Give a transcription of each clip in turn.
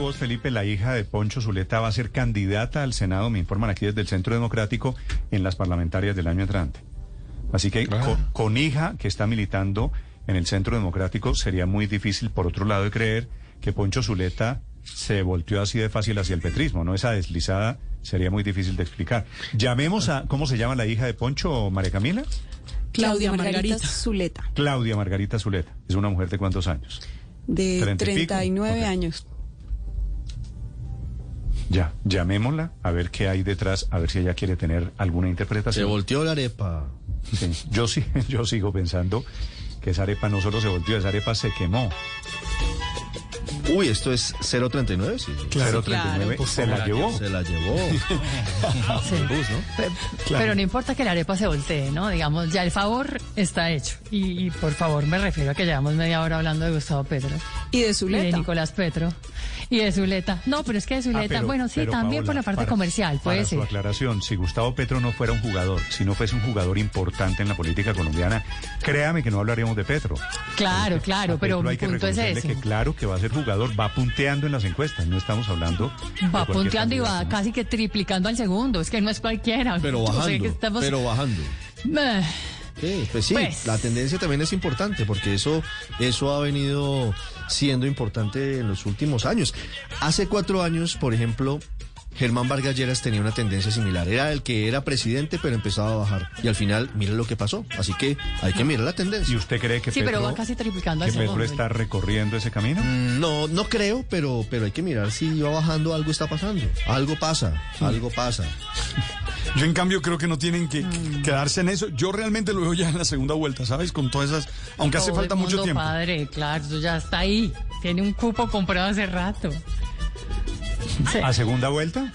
Voz, Felipe, la hija de Poncho Zuleta va a ser candidata al Senado, me informan aquí desde el Centro Democrático, en las parlamentarias del año entrante. Así que con, con hija que está militando en el Centro Democrático sería muy difícil, por otro lado, de creer que Poncho Zuleta se volteó así de fácil hacia el petrismo, ¿no? Esa deslizada sería muy difícil de explicar. Llamemos a, ¿cómo se llama la hija de Poncho, María Camila? Claudia Margarita, Margarita Zuleta, Claudia Margarita Zuleta. Es una mujer de cuántos años. de ¿Treinta y pico? 39 Ok. años. Ya, llamémosla a ver qué hay detrás, a ver si ella quiere tener alguna Se interpretación. volteó la arepa. Sí, Yo sí, yo sigo pensando que esa arepa no solo se volteó, esa arepa se quemó. Uy, esto es 039, sí. 039 se la llevó. Se la llevó. Sí. El bus, ¿no? Pe- Pero no importa que la arepa se voltee, ¿no? Digamos, ya el favor está hecho. Y, y por favor me refiero a que llevamos media hora hablando de Gustavo Petro. Y de Y de Zuleta. Nicolás Petro. Y de Zuleta. No, pero es que de Ah, Zuleta, pero- bueno, sí, pero, también por la parte para- comercial, puede para ser. su aclaración, si Gustavo Petro no fuera un jugador, si no fuese un jugador importante en la política colombiana, créame que no hablaríamos de Petro. Claro, claro, pero hay que punto es reconocerle ese. que claro que va a ser jugador, va punteando en las encuestas, no estamos hablando... Va punteando y va casi que triplicando al segundo. Es que no es cualquiera. Pero O sea, bajando. que estamos- Pero bajando. Eh, Sí, pues sí, Pues. la tendencia también es importante porque eso, eso ha venido siendo importante en los últimos años. Hace cuatro años, por ejemplo, Germán Vargas Lleras tenía una tendencia similar. Era el que era presidente, pero empezaba a bajar. Y al final, mira lo que pasó. Así que hay que mirar la ¿Y tendencia. usted cree que Sí, Petro, pero va casi triplicando que Petro está recorriendo ese camino? Mm, No, no creo, pero, pero hay que mirar si va bajando, algo está pasando. Algo pasa, algo pasa. Yo en cambio creo que no tienen que Mm. quedarse en eso. Yo realmente lo veo ya en la segunda vuelta, ¿sabes? Con todas esas, aunque hace falta el mucho tiempo. Padre, claro, ya está ahí. Tiene un cupo comprado hace rato. Sí, ¿A segunda vuelta?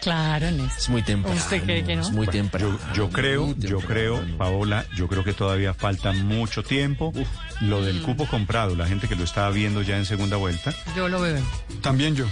claro, Néstor. Es muy temprano. ¿Usted cree que no? Es muy temprano. Yo, yo creo, yo creo, Paola, yo creo que todavía falta mucho tiempo. Lo Mm. del cupo comprado, la gente que lo estaba viendo ya en segunda vuelta. Yo lo veo. También yo.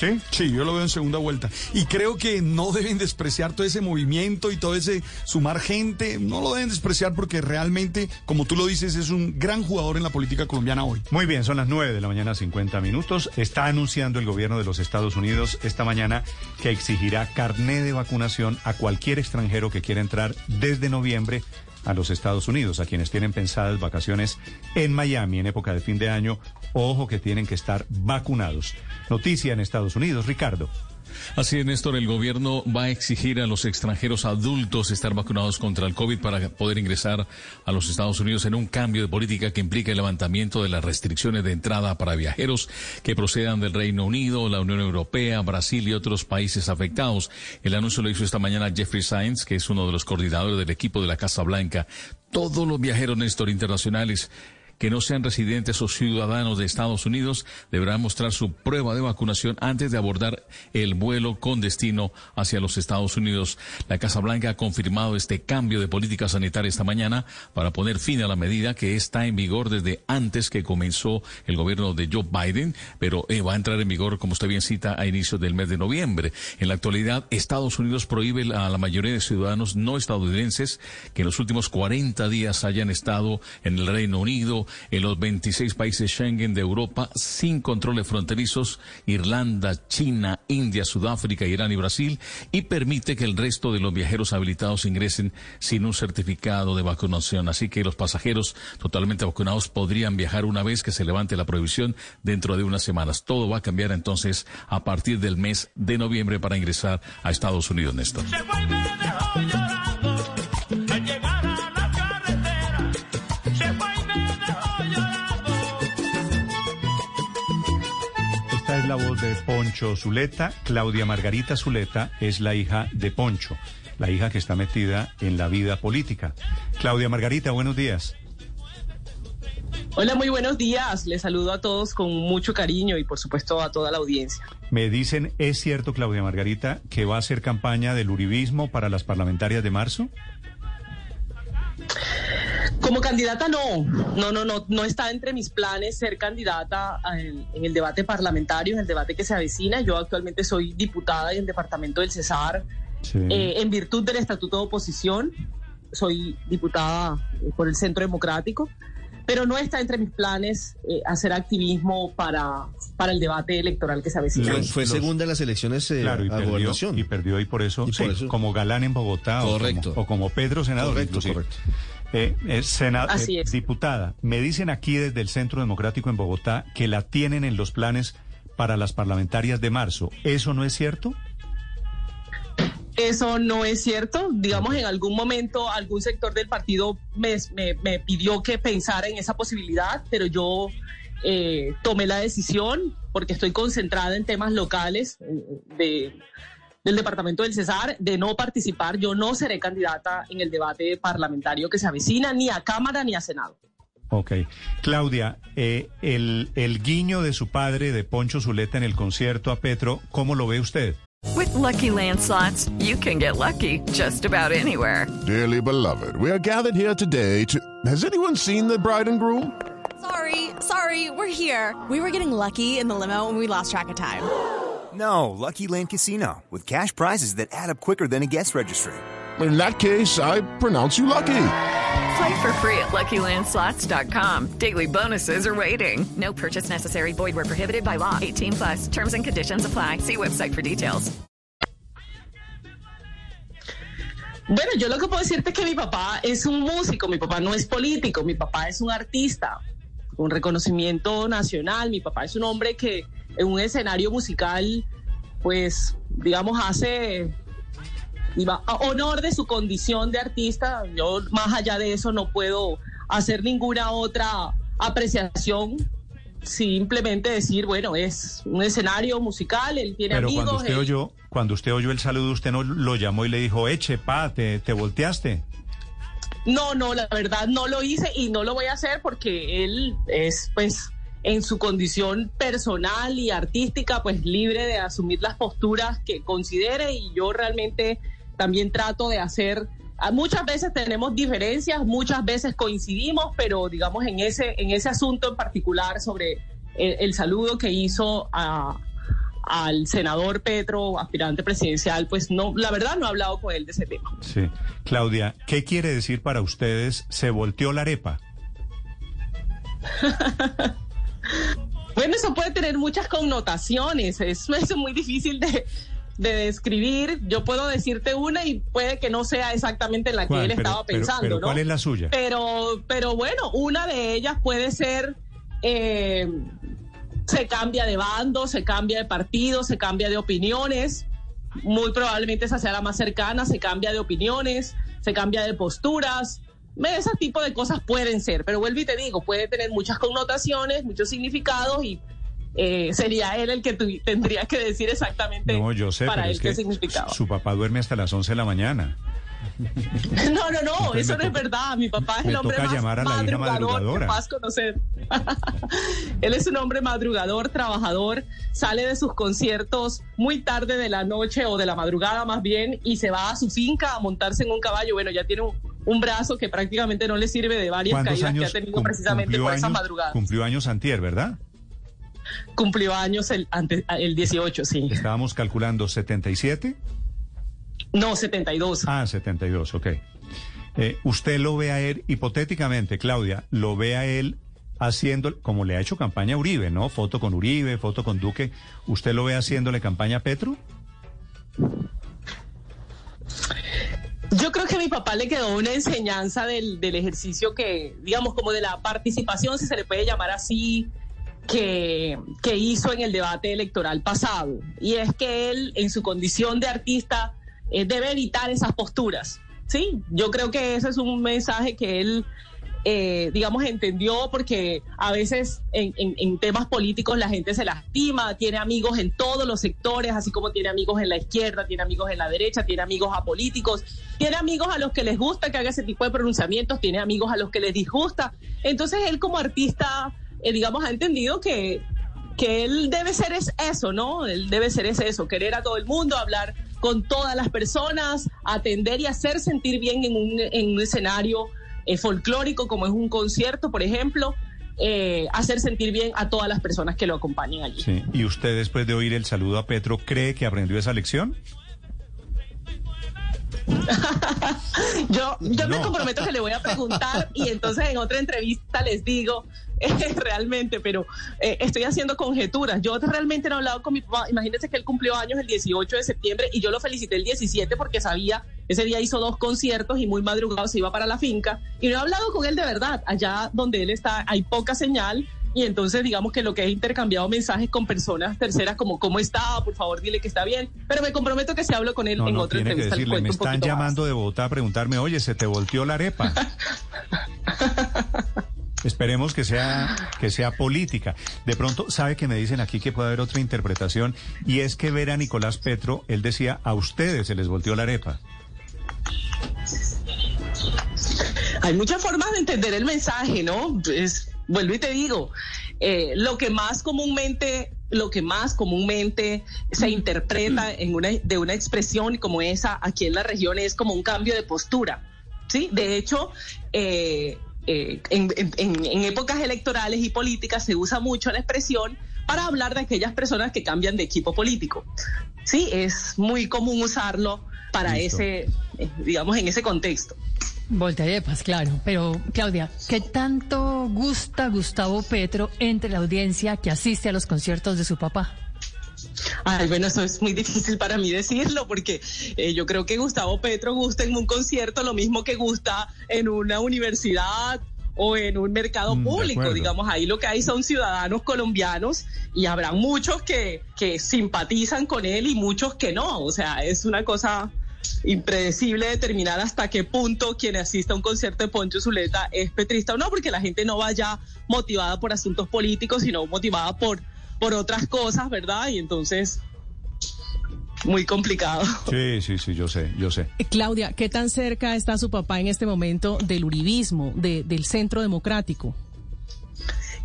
¿Sí? Sí, yo lo veo en segunda vuelta. Y creo que no deben despreciar todo ese movimiento y todo ese sumar gente. No lo deben despreciar porque realmente, como tú lo dices, es un gran jugador en la política colombiana hoy. Muy bien, son las 9 de la mañana, 50 minutos. Está anunciando el gobierno de los Estados Unidos esta mañana que exigirá carné de vacunación a cualquier extranjero que quiera entrar desde noviembre a los Estados Unidos, a quienes tienen pensadas vacaciones en Miami en época de fin de año. Ojo que tienen que estar vacunados. Noticia en Estados Unidos, Ricardo. Así es, Néstor, el gobierno va a exigir a los extranjeros adultos estar vacunados contra el COVID para poder ingresar a los Estados Unidos en un cambio de política que implica el levantamiento de las restricciones de entrada para viajeros que procedan del Reino Unido, la Unión Europea, Brasil y otros países afectados. El anuncio lo hizo esta mañana Jeffrey Sainz, que es uno de los coordinadores del equipo de la Casa Blanca. Todos los viajeros, Néstor, internacionales que no sean residentes o ciudadanos de Estados Unidos deberán mostrar su prueba de vacunación antes de abordar el vuelo con destino hacia los Estados Unidos. La Casa Blanca ha confirmado este cambio de política sanitaria esta mañana para poner fin a la medida que está en vigor desde antes que comenzó el gobierno de Joe Biden, pero eh, va a entrar en vigor, como usted bien cita, a inicios del mes de noviembre. En la actualidad, Estados Unidos prohíbe a la mayoría de ciudadanos no estadounidenses que en los últimos 40 días hayan estado en el Reino Unido, en los 26 países Schengen de Europa sin controles fronterizos, Irlanda, China, India, Sudáfrica, Irán y Brasil, y permite que el resto de los viajeros habilitados ingresen sin un certificado de vacunación. Así que los pasajeros totalmente vacunados podrían viajar una vez que se levante la prohibición dentro de unas semanas. Todo va a cambiar entonces a partir del mes de noviembre para ingresar a Estados Unidos, Néstor. Poncho Zuleta. Claudia Margarita Zuleta es la hija de Poncho, la hija que está metida en la vida política. Claudia Margarita, buenos días. Hola, muy buenos días. Les saludo a todos con mucho cariño y por supuesto a toda la audiencia. Me dicen, ¿es cierto, Claudia Margarita, que va a hacer campaña del uribismo para las parlamentarias de marzo? Como candidata no, no, no, no, no está entre mis planes ser candidata en, en, el debate parlamentario, en el debate que se avecina. Yo actualmente soy diputada en el departamento del Cesar, sí. eh, en virtud del estatuto de oposición. Soy diputada eh, por el Centro Democrático, pero no está entre mis planes eh, hacer activismo para, para el debate electoral que se avecina. Los, fue segunda en las elecciones eh, claro, y a perdió, gobernación. Y perdió y por eso, Y por sí, eso. como galán en Bogotá Correcto. O, como, o como Pedro senador. Correcto, inclusive. correcto. Eh, eh, sena- Así eh, es. Diputada, me dicen aquí desde el Centro Democrático en Bogotá que la tienen en los planes para las parlamentarias de marzo. ¿Eso no es cierto? Eso no es cierto. Digamos, en algún momento algún sector del partido me, me- me pidió que pensara en esa posibilidad, pero yo eh, tomé la decisión porque estoy concentrada en temas locales de, del departamento del Cesar de no participar. Yo no seré candidata en el debate parlamentario que se avecina ni a Cámara ni a Senado. Ok. Claudia, eh, el, el guiño de su padre, de Poncho Zuleta, en el concierto a Petro, ¿cómo lo ve usted? With Lucky Land slots, you can get lucky just about anywhere. Dearly beloved, we are gathered here today to. Has anyone seen the bride and groom? Sorry, sorry, we're here. We were getting lucky in the limo and we lost track of time. No, Lucky Land Casino, with cash prizes that add up quicker than a guest registry. In that case, I pronounce you lucky. Play for free at LuckyLandSlots.com. Daily bonuses are waiting. No purchase necessary. Void where prohibited by law. 18 plus. Terms and conditions apply. See website for details. Bueno, yo lo que puedo decirte es que mi papá es un músico, mi papá no es político, mi papá es un artista con reconocimiento nacional, mi papá es un hombre que en un escenario musical, pues, digamos, hace diga, a honor de su condición de artista. Yo más allá de eso no puedo hacer ninguna otra apreciación, simplemente decir, bueno, es un escenario musical, él tiene Pero amigos. cuando usted él- oyó, cuando usted oyó el saludo, usted no lo llamó y le dijo, eche, pa, te, te volteaste. No, no, la verdad no lo hice y no lo voy a hacer porque él es, pues, en su condición personal y artística, pues libre de asumir las posturas que considere y yo realmente también trato de hacer. ah, Muchas veces tenemos diferencias, muchas veces coincidimos, pero digamos en ese, en ese asunto en particular sobre el, el saludo que hizo a, al senador Petro, aspirante presidencial, pues no, la verdad no he hablado con él de ese tema. Sí. Claudia, ¿qué quiere decir para ustedes se volteó la arepa? Bueno, eso puede tener muchas connotaciones, eso es muy difícil de, de describir. Yo puedo decirte una y puede que no sea exactamente en la que él estaba pero- pensando, pero ¿no? ¿cuál es la suya? Pero, pero bueno, una de ellas puede ser eh, se cambia de bando, se cambia de partido, se cambia de opiniones. Muy probablemente esa sea la más cercana, se cambia de opiniones, se cambia de posturas. Ese tipo de cosas pueden ser, pero vuelvo y te digo, puede tener muchas connotaciones, muchos significados y eh, sería él el que tu- tendría que decir exactamente No, yo sé, para él es qué significaba. su papá duerme hasta las 11 de la mañana. No, no, no, Entonces eso no es verdad. Mi papá es el hombre más llamar a la madrugador que conocer. Él es un hombre madrugador, trabajador, sale de sus conciertos muy tarde de la noche o de la madrugada más bien y se va a su finca a montarse en un caballo. Bueno, ya tiene un, un brazo que prácticamente no le sirve de varias ¿Cuántos caídas que ha tenido precisamente por esas años? madrugadas. Cumplió años antier, ¿verdad? Cumplió años el, ante- el 18, sí. Estábamos calculando 77. No, 72. Ah, 72, ok. Eh, usted lo ve a él, hipotéticamente, Claudia, lo ve a él haciendo, como le ha hecho campaña a Uribe, ¿no? Foto con Uribe, foto con Duque. ¿Usted lo ve haciéndole campaña a Petro? Yo creo que a mi papá le quedó una enseñanza del, del ejercicio que, digamos, como de la participación, si se le puede llamar así, que, que hizo en el debate electoral pasado. Y es que él, en su condición de artista, eh, debe evitar esas posturas. Sí, yo creo que ese es un mensaje que él eh, digamos, entendió porque a veces en, temas políticos la gente se lastima, tiene amigos en todos los sectores, así como tiene amigos en la izquierda, tiene amigos en la derecha, tiene amigos apolíticos, tiene amigos a los que les gusta que haga ese tipo de pronunciamientos, tiene amigos a los que les disgusta. Entonces él como artista, eh, digamos, ha entendido que, que él debe ser es eso, ¿no? Él debe ser es eso, querer a todo el mundo, hablar con todas las personas, atender y hacer sentir bien en un escenario eh, folclórico, como es un concierto, por ejemplo, eh, hacer sentir bien a todas las personas que lo acompañen allí. Sí. ¿Y usted, después de oír el saludo a Petro, cree que aprendió esa lección? yo yo me comprometo que le voy a preguntar y entonces en otra entrevista les digo realmente, pero eh, estoy haciendo conjeturas. Yo realmente no he hablado con mi papá. Imagínense que él cumplió años el 18 de septiembre y yo lo felicité el 17 porque sabía, ese día hizo dos conciertos y muy madrugado se iba para la finca. Y no he hablado con él de verdad. Allá donde él está hay poca señal y entonces digamos que lo que he intercambiado mensajes con personas terceras como cómo está, por favor dile que está bien, pero me comprometo que si hablo con él en otra entrevista. me están llamando de Bogotá a preguntarme, oye, se te volteó la arepa. Esperemos que sea, que sea política. De pronto, sabe que me dicen aquí que puede haber otra interpretación y es que ver a Nicolás Petro, él decía, a ustedes se les volteó la arepa. Hay muchas formas de entender el mensaje, ¿no? Es, vuelvo y te digo, eh, lo que más comúnmente lo que más comúnmente se interpreta en una, de una expresión como esa aquí en la región es como un cambio de postura. Sí, de hecho, eh, eh, en, épocas electorales y políticas se usa mucho la expresión para hablar de aquellas personas que cambian de equipo político. Sí, es muy común usarlo para ese, digamos, en ese contexto. Voltearepas, claro. Pero, Claudia, ¿qué tanto gusta Gustavo Petro entre la audiencia que asiste a los conciertos de su papá? Ay, bueno, eso es muy difícil para mí decirlo porque eh, yo creo que Gustavo Petro gusta en un concierto lo mismo que gusta en una universidad o en un mercado mm, público, digamos, ahí lo que hay son ciudadanos colombianos y habrá muchos que, que simpatizan con él y muchos que no, o sea, es una cosa impredecible determinar hasta qué punto quien asista a un concierto de Poncho Zuleta es petrista o no, porque la gente no vaya motivada por asuntos políticos, sino motivada por por otras cosas, ¿verdad? Y entonces muy complicado. Sí, sí, sí, yo sé, yo sé. Eh, Claudia, ¿qué tan cerca está su papá en este momento del uribismo, del centro democrático?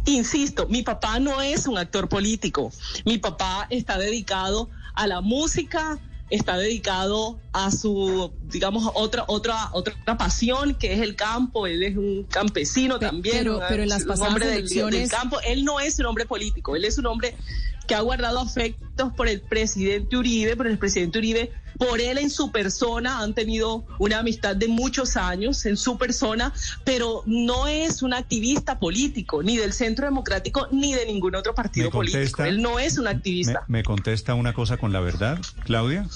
Insisto, mi papá no es un actor político. Mi papá está dedicado a la música, está dedicado a su, digamos, otra, otra, otra pasión que es el campo. Él es un campesino también. Pero, pero en las pasadas elecciones... del, campo. Él no es un hombre político, él es un hombre que ha guardado afectos por el presidente Uribe, por el presidente Uribe, por él en su persona, han tenido una amistad de muchos años en su persona, pero no es un activista político, ni del Centro Democrático, ni de ningún otro partido político. Él no es un activista. Me, me contesta una cosa con la verdad, Claudia?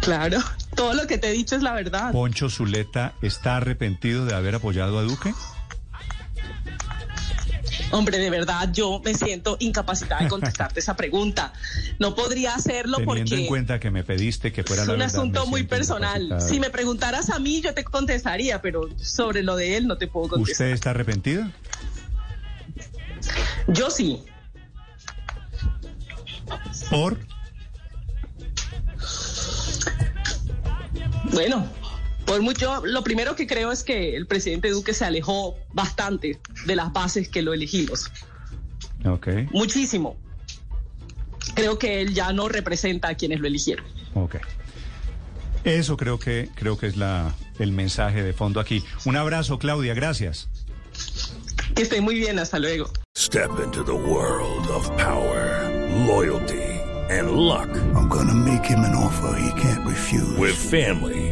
Claro, todo lo que te he dicho es la verdad. ¿Poncho Zuleta está arrepentido de haber apoyado a Duque? Hombre, de verdad, yo me siento incapacitada de contestarte esa pregunta. No podría hacerlo porque... Teniendo en cuenta que me pediste que fuera Es un asunto muy personal. Si me preguntaras a mí, yo te contestaría, pero sobre lo de él no te puedo contestar. ¿Usted está arrepentido? Yo sí. ¿Por? Bueno, por mucho, lo primero que creo es que el presidente Duque se alejó bastante de las bases que lo elegimos. Ok. Muchísimo. Creo que él ya no representa a quienes lo eligieron. Ok. Eso creo que creo que es la el mensaje de fondo aquí. Un abrazo, Claudia, gracias. Que esté muy bien, hasta luego. Step into the world of power, loyalty and luck. I'm gonna make him an offer he can't refuse. With family,